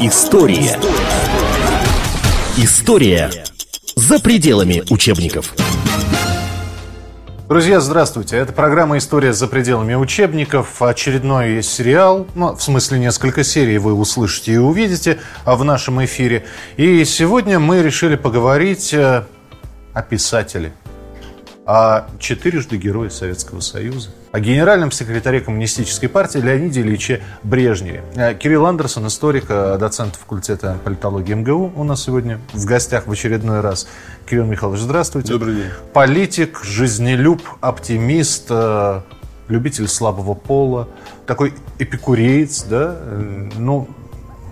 История. История за пределами учебников. Друзья, здравствуйте. Это программа «История за пределами учебников». Очередной сериал, ну, в смысле несколько серий вы услышите и увидите в нашем эфире. И сегодня мы решили поговорить э, о писателе, о четырежды Герое Советского Союза, о генеральном секретаре Коммунистической партии Леониде Ильиче Брежневе. Э, Кирилл Андерсон, историк, э, доцент факультета политологии МГУ, у нас сегодня в гостях в очередной раз. Кирилл Михайлович, здравствуйте. Добрый день. Политик, жизнелюб, оптимист, э, любитель слабого пола, такой эпикуреец, да, ну,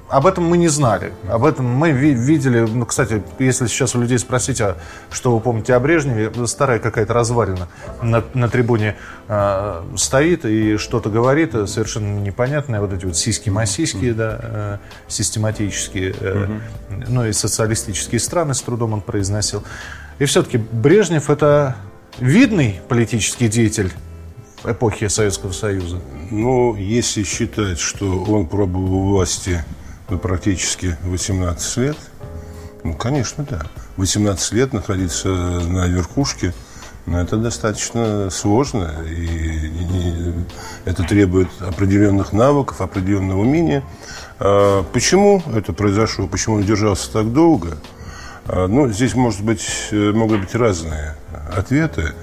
об этом мы не знали. Об этом мы видели, ну, кстати, если сейчас у людей спросить, а что вы помните о Брежневе, старая какая-то развалина на, на трибуне э, стоит и что-то говорит, совершенно непонятное, вот эти вот сиськи-масиськи, да, э, систематические, э, ну и социалистические страны с трудом он произносил. И все-таки Брежнев это видный политический деятель эпохи Советского Союза? Ну, если считать, что он пробовал власти ну, практически 18 лет. Ну, конечно, да. 18 лет находиться на верхушке, ну, это достаточно сложно. И, и это требует определенных навыков, определенного умения. А почему это произошло? Почему он держался так долго? А, ну, здесь, может быть, могут быть разные ответы.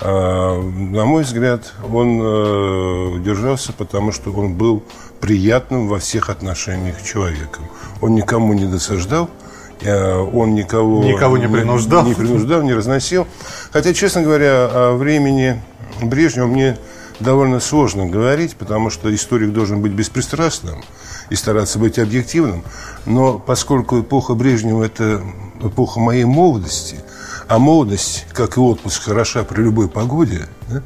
А, на мой взгляд, он э, держался, потому что он был приятным во всех отношениях человеком. Он никому не досаждал, э, он никого, никого не принуждал. Не, не принуждал, не разносил. Хотя, честно говоря, о времени Брежнева мне довольно сложно говорить, потому что историк должен быть беспристрастным и стараться быть объективным. Но поскольку эпоха Брежнева – это эпоха моей молодости – а молодость, как и отпуск, хороша при любой погоде, да,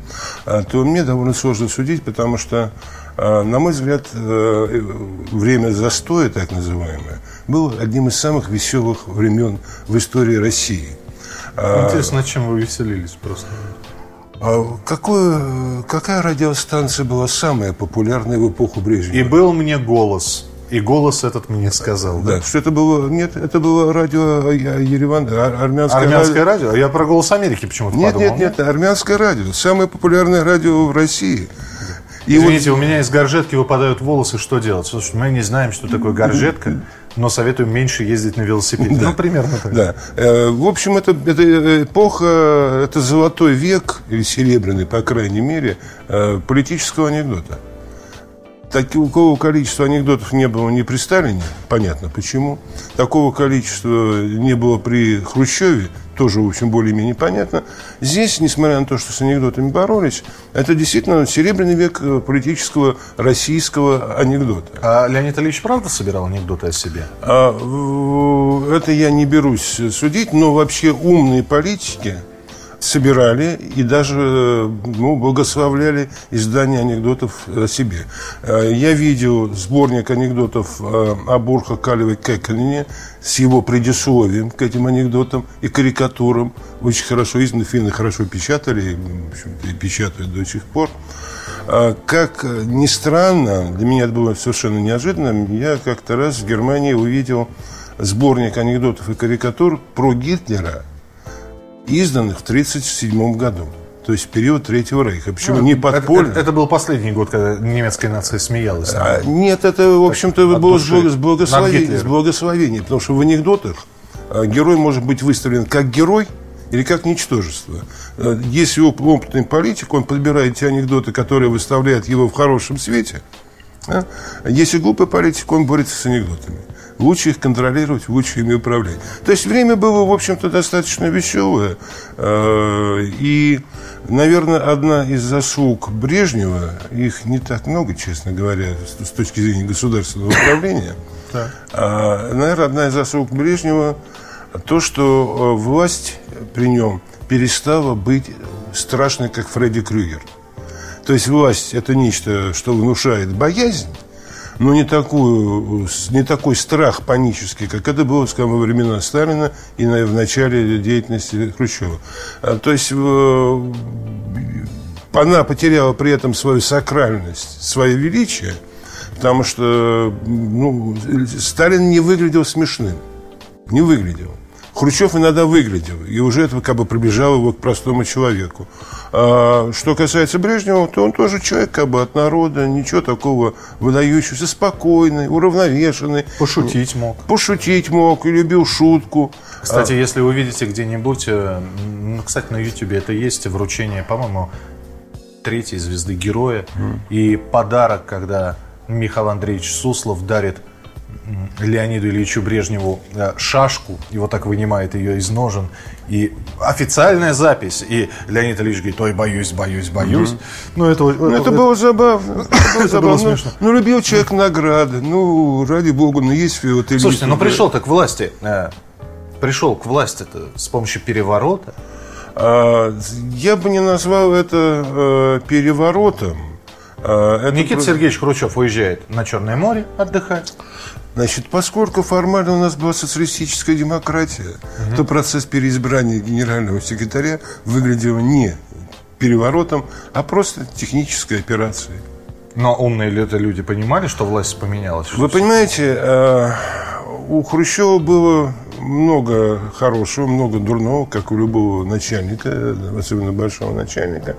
а, то мне довольно сложно судить, потому что, на мой взгляд, э, время застоя, так называемое, было одним из самых веселых времен в истории России. А, Интересно, чем вы веселились просто? Какое, какая радиостанция была самая популярная в эпоху Брежнева? И был мне голос. И голос этот мне сказал. Да, да что это было? Нет, это было радио Ереван, армянское, армянское радио. радио. Я про голос Америки почему-то нет, подумал. Нет, нет, нет, армянское радио. Самое популярное радио в России. И Извините, вот... у меня из горжетки выпадают волосы, что делать? Слушай, мы не знаем, что такое горжетка, но советуем меньше ездить на велосипеде. Да. Ну, примерно так. Да. Э, в общем, это, это эпоха, это золотой век, или серебряный, по крайней мере, э, политического анекдота такого количества анекдотов не было ни при Сталине, понятно почему. Такого количества не было при Хрущеве, тоже, в общем, более-менее понятно. Здесь, несмотря на то, что с анекдотами боролись, это действительно серебряный век э, политического российского анекдота. А Леонид Ильич правда собирал анекдоты о себе? А, это я не берусь судить, но вообще умные политики – собирали и даже ну, благословляли издание анекдотов о себе. Э, я видел сборник анекдотов э, о Борха Калевой Кекалине с его предисловием к этим анекдотам и карикатурам. Очень хорошо изданы, финны хорошо печатали, и печатают до сих пор. Э, как ни странно, для меня это было совершенно неожиданно, я как-то раз в Германии увидел сборник анекдотов и карикатур про Гитлера – изданных в 1937 году. То есть период Третьего Рейха. Почему ну, не подпольно? Это, это, это был последний год, когда немецкая нация смеялась. А, нет, это, в общем-то, было с, благословением, с благословением. Потому что в анекдотах а, герой может быть выставлен как герой или как ничтожество. А, если опытный политик, он подбирает те анекдоты, которые выставляют его в хорошем свете. А? Если глупый политик, он борется с анекдотами лучше их контролировать, лучше ими управлять. То есть время было, в общем-то, достаточно веселое. Э, и, наверное, одна из заслуг Брежнева, их не так много, честно говоря, с точки зрения государственного управления, а, наверное, одна из заслуг Брежнева то, что э, власть при нем перестала быть страшной, как Фредди Крюгер. То есть власть – это нечто, что внушает боязнь, но не, такую, не такой страх панический, как это было, скажем, во времена Сталина и в начале деятельности Хрущева. А, то есть она потеряла при этом свою сакральность, свое величие, Потому что ну, Сталин не выглядел смешным. Не выглядел. Хрущев иногда выглядел, и уже это как бы приближало его к простому человеку. А что касается Брежнева, то он тоже человек как бы от народа, ничего такого выдающегося, спокойный, уравновешенный. Пошутить мог. Пошутить мог и любил шутку. Кстати, а... если вы видите где-нибудь, э, ну, кстати, на YouTube это есть вручение, по-моему, третьей звезды героя mm. и подарок, когда Михаил Андреевич Суслов дарит Леониду Ильичу Брежневу э, шашку, и вот так вынимает ее из ножен. И официальная запись. И Леонид Ильич говорит, ой, боюсь, боюсь, боюсь. Угу. Ну, это, ну, это, это было забавно. Это было забавно. смешно. Ну, любил человек награды. Ну, ради бога, ну, есть вот Слушайте, ну, пришел-то к власти. Э, пришел к власти-то с помощью переворота. А, я бы не назвал это э, переворотом. А, это Никита про... Сергеевич Хрущев уезжает на Черное море отдыхать. Значит, поскольку формально у нас была социалистическая демократия, угу. то процесс переизбрания генерального секретаря выглядел не переворотом, а просто технической операцией. Но умные ли это люди понимали, что власть поменялась? Вы понимаете, э, у Хрущева было много хорошего, много дурного, как у любого начальника, особенно большого начальника.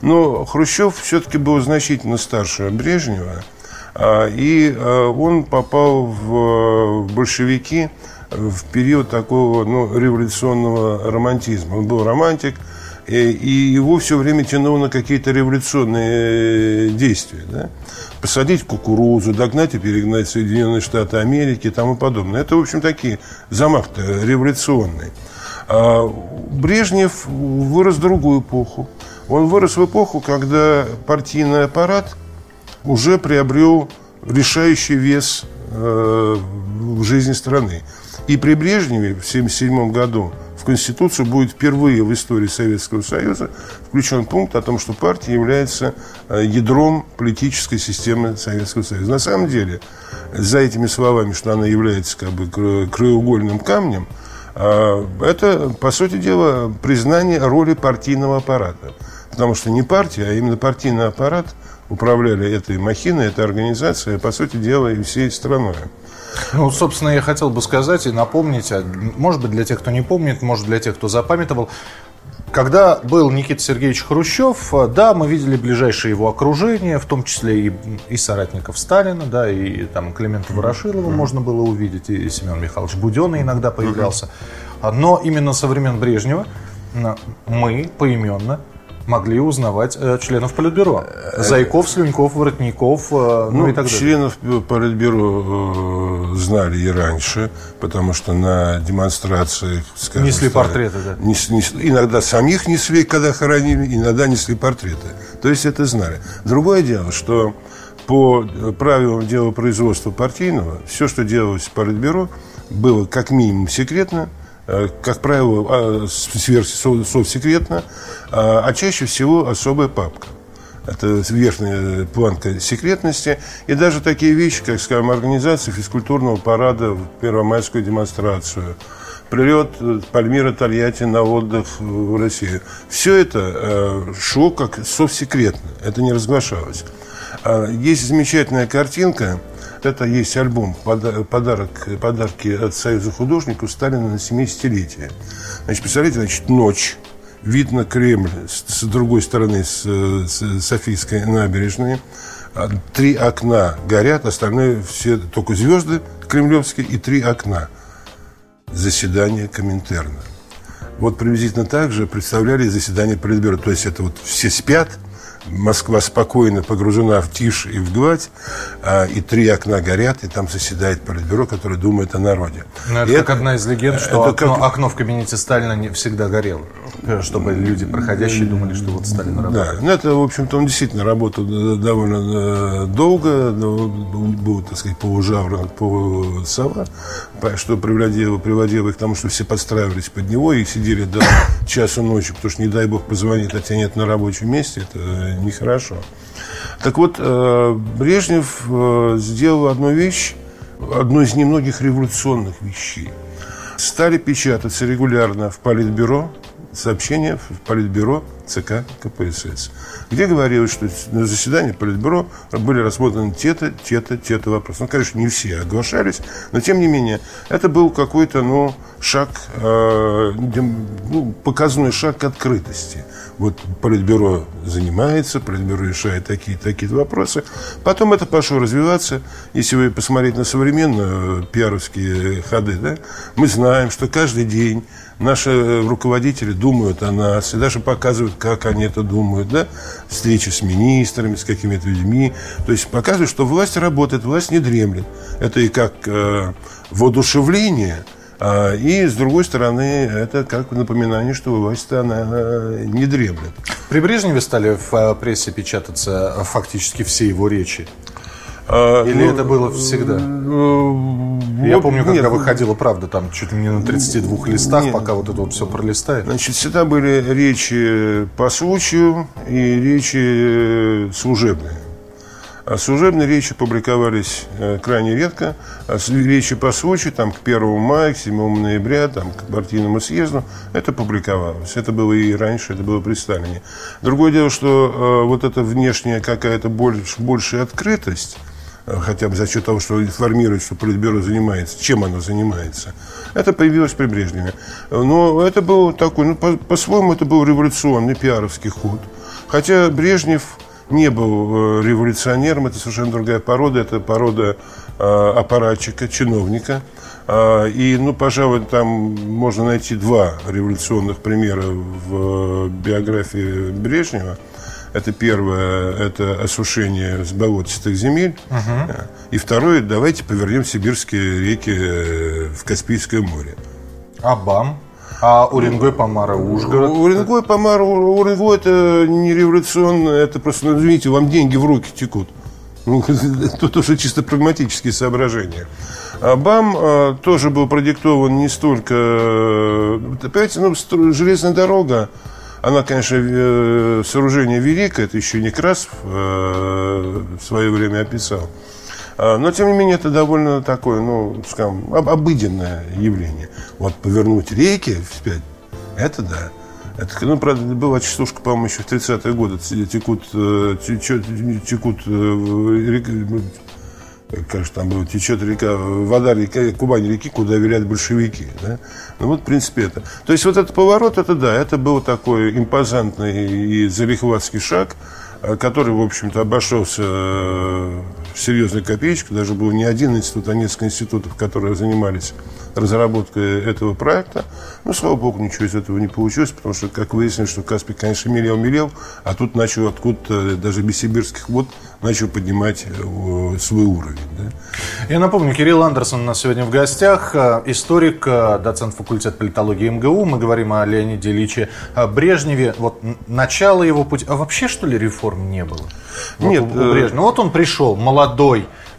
Но Хрущев все-таки был значительно старше Брежнева – и а, он попал в большевики в период такого ну, революционного романтизма. Он был романтик, и, его все время тянуло на какие-то революционные действия. Да? Посадить кукурузу, догнать и перегнать Соединенные Штаты Америки и тому подобное. Это, в общем, такие замах-то революционный. А Брежнев вырос в другую эпоху. Он вырос в эпоху, когда партийный аппарат – уже приобрел решающий вес э, в жизни страны. И при Брежневе в 1977 году в Конституцию будет впервые в истории Советского Союза включен пункт о том, что партия является э, ядром политической системы Советского Союза. На самом деле, за этими словами, что она является как бы краеугольным камнем, э, это, по сути дела, признание роли партийного аппарата. Потому что не партия, а именно партийный аппарат – управляли этой махиной, этой организацией, по сути дела, и всей страной. Ну, собственно, я хотел бы сказать и напомнить, а, может быть, для тех, кто не помнит, может, для тех, кто запамятовал, когда был Никита Сергеевич Хрущев, а, да, мы видели ближайшее его окружение, в том числе и, и соратников Сталина, да, и там Климента Ворошилова mm-hmm. можно было увидеть, и Семен Михайлович Буденный иногда появлялся. Mm-hmm. Но именно со времен Брежнева мы поименно могли узнавать э, членов Политбюро. Зайков, Слюньков, Воротников, э, ну, ну и так далее. Членов Политбюро э, знали и раньше, потому что на демонстрациях... Скажем, несли стали, портреты, да? Нес, нес, иногда самих несли, когда хоронили, иногда несли портреты. То есть это знали. Другое дело, что по правилам дела производства партийного, все, что делалось в Политбюро, было как минимум секретно, как правило, а, совсекретно, а, а чаще всего особая папка. Это верхняя планка секретности. И даже такие вещи, как, скажем, организация физкультурного парада первомайскую демонстрацию, прилет Пальмира Тольятти на отдых в Россию. Все это э, шло как совсекретно. Это не разглашалось. А, есть замечательная картинка – это есть альбом подарок, подарки от Союза художников Сталина на 70-летие. Значит, представляете, значит, ночь, видно Кремль с, с другой стороны, с, с Софийской набережной. А, три окна горят, остальные все только звезды кремлевские и три окна. Заседание Коминтерна. Вот приблизительно так же представляли заседание Политбюро. То есть это вот все спят – Москва спокойно погружена в тишь и в гладь, а, и три окна горят, и там заседает политбюро, которое думает о народе. Но ну, это и как это, одна из легенд, что окно, как... окно в кабинете Сталина не всегда горело, чтобы люди, проходящие, думали, что вот Сталин работает. Да, ну это, в общем-то, он действительно работал довольно э, долго, был, так сказать, полужавр, полусова, что приводило, приводило их к тому, что все подстраивались под него и сидели до часа ночи, потому что, не дай бог, позвонит, а тебя нет на рабочем месте, это нехорошо. Так вот, э, Брежнев э, сделал одну вещь, одну из немногих революционных вещей. Стали печататься регулярно в Политбюро, сообщения в Политбюро ЦК КПСС, где говорилось, что на заседании Политбюро были рассмотрены те-то, те-то, те-то вопросы. Ну, конечно, не все оглашались, но тем не менее, это был какой-то, ну, шаг, э, ну, показной шаг к открытости. Вот Политбюро занимается, Политбюро решает такие такие вопросы. Потом это пошло развиваться. Если вы посмотреть на современные пиаровские ходы, да, мы знаем, что каждый день наши руководители думают о нас и даже показывают, как они это думают, да, встречи с министрами, с какими-то людьми, то есть показывают, что власть работает, власть не дремлет. Это и как э, воодушевление, а, и, с другой стороны, это как напоминание, что власть-то она э, не дремлет. При Брежневе стали в э, прессе печататься фактически все его речи. А, Или ну, это было всегда? Ну, Я помню, когда нет, выходила правда, там чуть ли не на 32 листах, нет, пока вот это вот все пролистает. Значит, всегда были речи по случаю и речи служебные. А служебные речи публиковались э, крайне редко. А речи по случаю, там, к 1 мая, к 7 ноября, там, к партийному съезду, это публиковалось. Это было и раньше, это было при Сталине. Другое дело, что э, вот эта внешняя какая-то больш, большая открытость, э, хотя бы за счет того, что информирует, что Политбюро занимается, чем оно занимается. Это появилось при Брежневе. Но это был такой, ну, по- по-своему, это был революционный пиаровский ход. Хотя Брежнев не был э, революционером, это совершенно другая порода, это порода э, аппаратчика, чиновника. Э, и, ну, пожалуй, там можно найти два революционных примера в биографии Брежнева. Это первое, это осушение с болотистых земель. Угу. И второе, давайте повернем сибирские реки в Каспийское море. Абам. А Уренгой, Помара, Ужгород? Уренгой, Помара, Уренгой это не революционно, это просто, ну, извините, вам деньги в руки текут. Ну, тут уже чисто прагматические соображения. А БАМ а, тоже был продиктован не столько... Понимаете, ну, железная дорога, она, конечно, э, сооружение великое, это еще Некрасов э, в свое время описал. А, но, тем не менее, это довольно такое, ну, скажем, обыденное явление. Вот повернуть реки вспять, это да. Это, ну, правда, была частушка, по-моему, еще в 30-е годы. Текут, э, течет, текут э, как же там было, течет река, вода река, Кубань реки, куда велят большевики. Да? Ну вот, в принципе, это. То есть вот этот поворот, это да, это был такой импозантный и залихватский шаг, э, который, в общем-то, обошелся в серьезную копеечку. Даже был не один институт, а несколько институтов, которые занимались разработкой этого проекта. Но, слава богу, ничего из этого не получилось, потому что, как выяснилось, что Каспий, конечно, мелел-мелел, а тут начал откуда-то, даже без сибирских вод, начал поднимать э, свой уровень. Да? Я напомню, Кирилл Андерсон у нас сегодня в гостях, э, историк, э, доцент факультета политологии МГУ. Мы говорим о Леониде Ильиче Брежневе. Вот начало его пути. А вообще, что ли, реформ не было? Вот Нет. У, у Брежнева. Вот он пришел, молодой,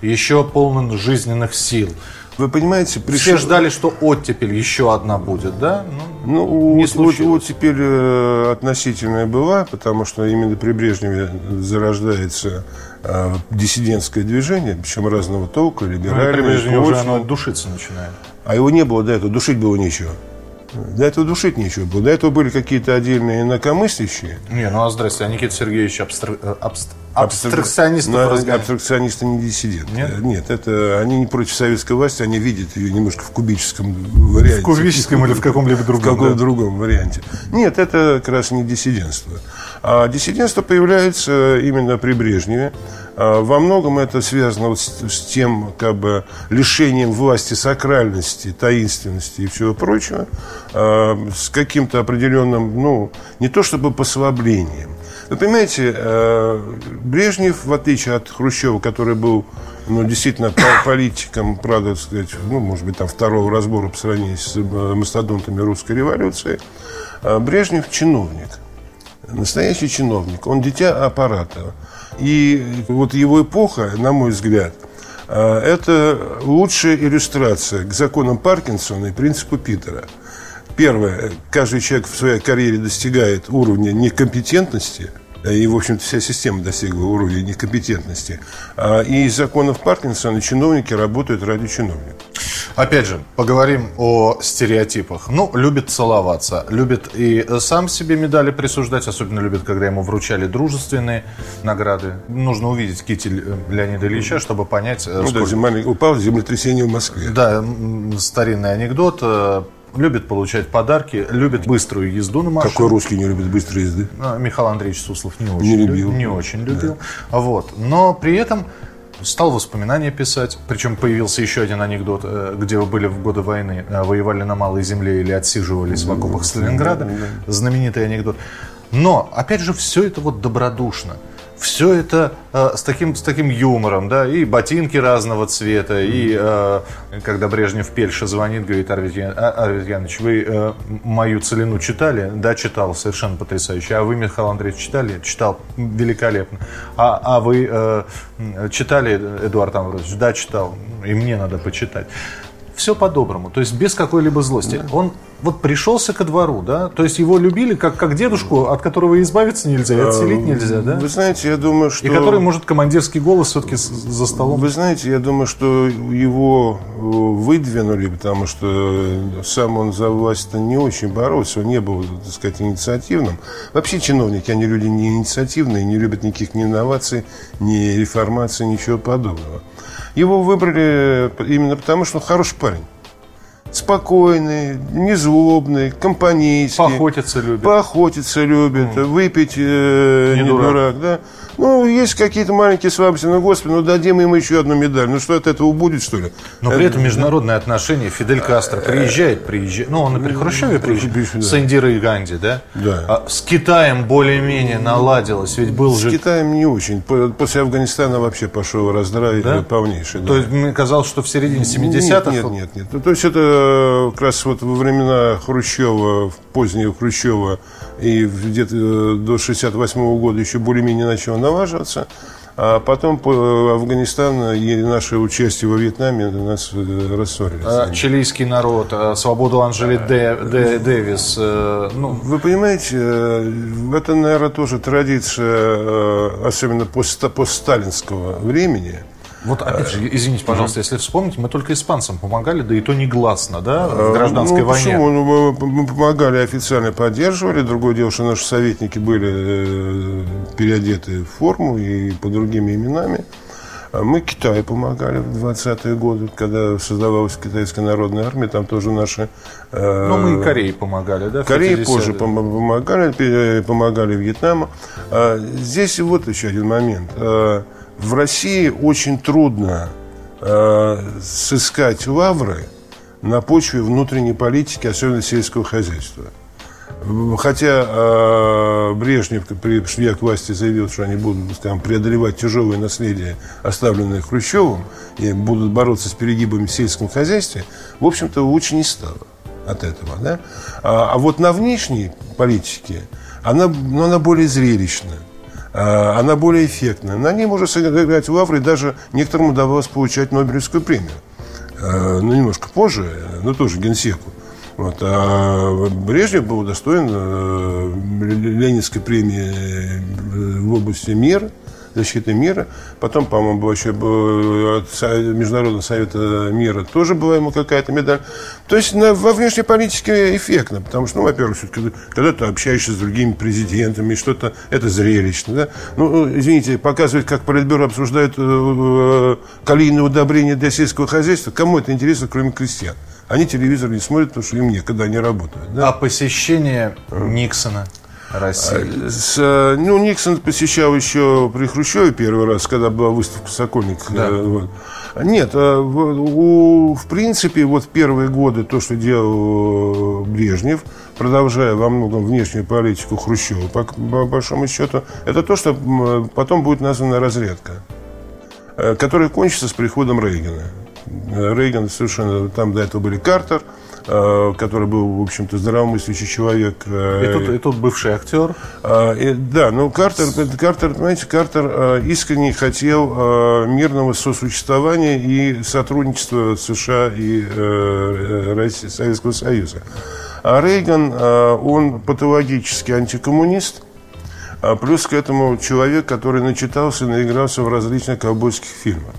еще полный жизненных сил. Вы понимаете, пришел... Все ждали, что оттепель еще одна будет, да? Ну, ну не вот, оттепель э, относительная была, потому что именно при Брежневе зарождается э, диссидентское движение, причем разного толка, либеральное. Ну, при Брежневе уже оно душиться начинает. А его не было до этого, душить было нечего. До этого душить нечего было. До этого были какие-то отдельные инакомыслящие. Не, ну а здрасте, а Никита Сергеевич абстр... Э, абст... абстракционист. Абстракционисты не диссиденты. Нет? Нет, это они не против советской власти, они видят ее немножко в кубическом варианте. В кубическом или в каком-либо другом. В каком-то да? другом варианте. Нет, это как раз не диссидентство. А диссидентство появляется именно при Брежневе. А, во многом это связано вот с, с тем как бы, лишением власти сакральности, таинственности и всего прочего, а, с каким-то определенным, ну, не то чтобы послаблением. Вы понимаете, а, Брежнев, в отличие от Хрущева, который был ну, действительно политиком, правда, сказать, ну, может быть, там второго разбора по сравнению с мастодонтами русской революции, Брежнев чиновник, настоящий чиновник, он дитя аппарата. И вот его эпоха, на мой взгляд, э, это лучшая иллюстрация к законам Паркинсона и принципу Питера. Первое. Каждый человек в своей карьере достигает уровня некомпетентности, и, в общем-то, вся система достигла уровня некомпетентности. А, и из законов Паркинсона чиновники работают ради чиновников. Опять же, поговорим о стереотипах. Ну, любит целоваться, любит и сам себе медали присуждать, особенно любит, когда ему вручали дружественные награды. Нужно увидеть китель э, Леонида Ильича, чтобы понять... Э, ну сколько... да, земля... упал землетрясение в Москве. Да, старинный анекдот э, любит получать подарки, любит быструю езду на машине. Какой русский не любит быстрой езды? А, Михаил Андреевич Суслов не очень, не любил. не очень любил. Да. Вот. Но при этом стал воспоминания писать. Причем появился еще один анекдот, э, где вы были в годы войны, э, воевали на малой земле или отсиживались в окопах Сталинграда. Знаменитый анекдот. Но, опять же, все это вот добродушно все это э, с, таким, с таким юмором, да, и ботинки разного цвета, и э, когда Брежнев Пельша звонит, говорит, Арвид, Ян, а, Арвид Янович, вы э, мою целину читали? Да, читал, совершенно потрясающе. А вы, Михаил Андреевич, читали? Читал, великолепно. А, а вы э, читали, Эдуард Амбросович? Да, читал. И мне надо почитать все по-доброму, то есть без какой-либо злости. Да. Он вот пришелся ко двору, да, то есть его любили как, как дедушку, от которого избавиться нельзя, и отселить а, нельзя, да? Вы знаете, я думаю, что... И который может командирский голос все-таки за столом. Вы знаете, я думаю, что его э, выдвинули, потому что сам он за власть-то не очень боролся, он не был, так сказать, инициативным. Вообще чиновники, они люди не инициативные, не любят никаких ни инноваций, ни реформации, ничего подобного. Его выбрали именно потому, что он хороший парень. Спокойный, незлобный, компанейский. Поохотиться любит. Поохотиться любит, mm. выпить э, не, не дурак. дурак, да. Ну, есть какие-то маленькие слабости, но, господи, ну дадим им еще одну медаль. Ну, что от этого будет, что ли? Но при этом международные отношения. Фидель Кастро приезжает, приезжает. Ну, он и при Хрущеве приезжает. Да. С Индирой Ганди, да? Да. А с Китаем более-менее наладилось. Ведь был с же... С Китаем не очень. После Афганистана вообще пошел раздрай да? полнейший. Да. То есть мне казалось, что в середине 70-х... Нет, нет, нет, нет. Ну, то есть это как раз вот во времена Хрущева, позднего Хрущева, и где-то э, до 68 -го года еще более-менее начало налаживаться. А потом по э, Афганистан и наше участие во Вьетнаме нас э, рассорились. А, чилийский народ, а, свободу Анжели Дэ, Дэ, Дэвис. Ну. Вы понимаете, это, наверное, тоже традиция, особенно постсталинского времени – вот опять же, извините, пожалуйста, если вспомнить, мы только испанцам помогали, да и то негласно, да, в гражданской ну, войне. Почему? Ну, мы помогали, официально поддерживали. Другое дело, что наши советники были э, переодеты в форму и по другими именами. А мы Китаю помогали в 20-е годы, когда создавалась Китайская народная армия, там тоже наши... Э, Но мы и Корее помогали, да? Корее позже помогали, помогали Вьетнаму. А здесь вот еще один момент. А, в России очень трудно э, сыскать лавры на почве внутренней политики, особенно сельского хозяйства. Хотя э, Брежнев, придя к власти, заявил, что они будут скажем, преодолевать тяжелое наследие, оставленное Хрущевым, и будут бороться с перегибами в сельском хозяйстве, в общем-то, лучше не стало от этого. Да? А, а вот на внешней политике она, ну, она более зрелищная. А, она более эффектная. На ней можно сыграть лавры, даже некоторым удавалось получать Нобелевскую премию. А, ну, немножко позже, но тоже генсеку. Вот. А Брежнев был удостоен э, Ленинской премии э, в области мира – защиты мира. Потом, по-моему, был еще от Международного совета мира тоже была ему какая-то медаль. То есть на, во внешней политике эффектно, потому что, ну, во-первых, все-таки, когда ты общаешься с другими президентами, что-то, это зрелищно, да? Ну, извините, показывать, как Политбюро обсуждает э, э, калийные удобрения для сельского хозяйства, кому это интересно, кроме крестьян? Они телевизор не смотрят, потому что им некогда не работают. Да? А посещение Никсона? России? С, э, ну, Никсон посещал еще при Хрущеве первый раз, когда была выставка «Сокольник». Да. Э, вот. Нет, э, у, в принципе, вот первые годы то, что делал Брежнев, продолжая во многом внешнюю политику Хрущева, по, по большому счету, это то, что потом будет названа разрядка, которая кончится с приходом Рейгана. Рейган совершенно, там до этого были Картер, Э, который был, в общем-то, здравомыслящий человек. Э, и тут, и тут бывший актер. Э, и, да, но Картер, Картер, понимаете, Картер искренне хотел мирного сосуществования и сотрудничества США и России, Советского Союза. А Рейган, он патологический антикоммунист, а плюс к этому человек, который начитался и наигрался в различных ковбойских фильмах.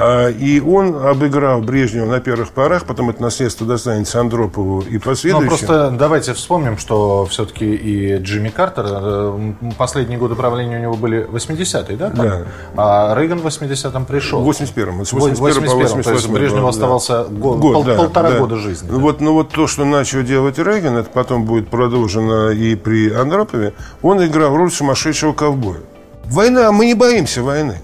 А, и он обыграл Брежнева на первых порах, потом это наследство достанется Андропову и последующим. Ну, просто давайте вспомним, что все-таки и Джимми Картер, э, последние годы правления у него были 80-е, да? Там? Да. А Рейган в 80-м пришел. В 81-м. С 81 по 88 то есть Брежневу да. оставался год, год пол, да, полтора да. года жизни. Да. Вот, ну вот то, что начал делать Рейган, это потом будет продолжено и при Андропове, он играл роль сумасшедшего ковбоя. Война, мы не боимся войны.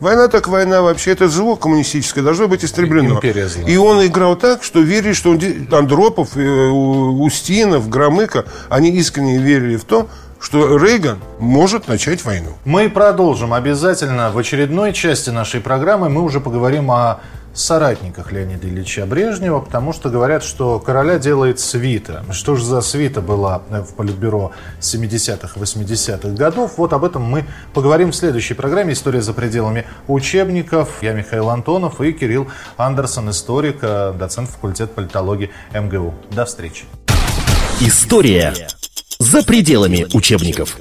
Война так война вообще, это зло коммунистическое должно быть истреблено. И он играл так, что верили, что он, Андропов, э, Устинов, Громыко, они искренне верили в то, что Рейган может начать войну. Мы продолжим обязательно в очередной части нашей программы. Мы уже поговорим о соратниках Леонида Ильича Брежнева, потому что говорят, что короля делает свита. Что же за свита была в Политбюро 70-х, 80-х годов? Вот об этом мы поговорим в следующей программе «История за пределами учебников». Я Михаил Антонов и Кирилл Андерсон, историк, доцент факультета политологии МГУ. До встречи. История за пределами учебников.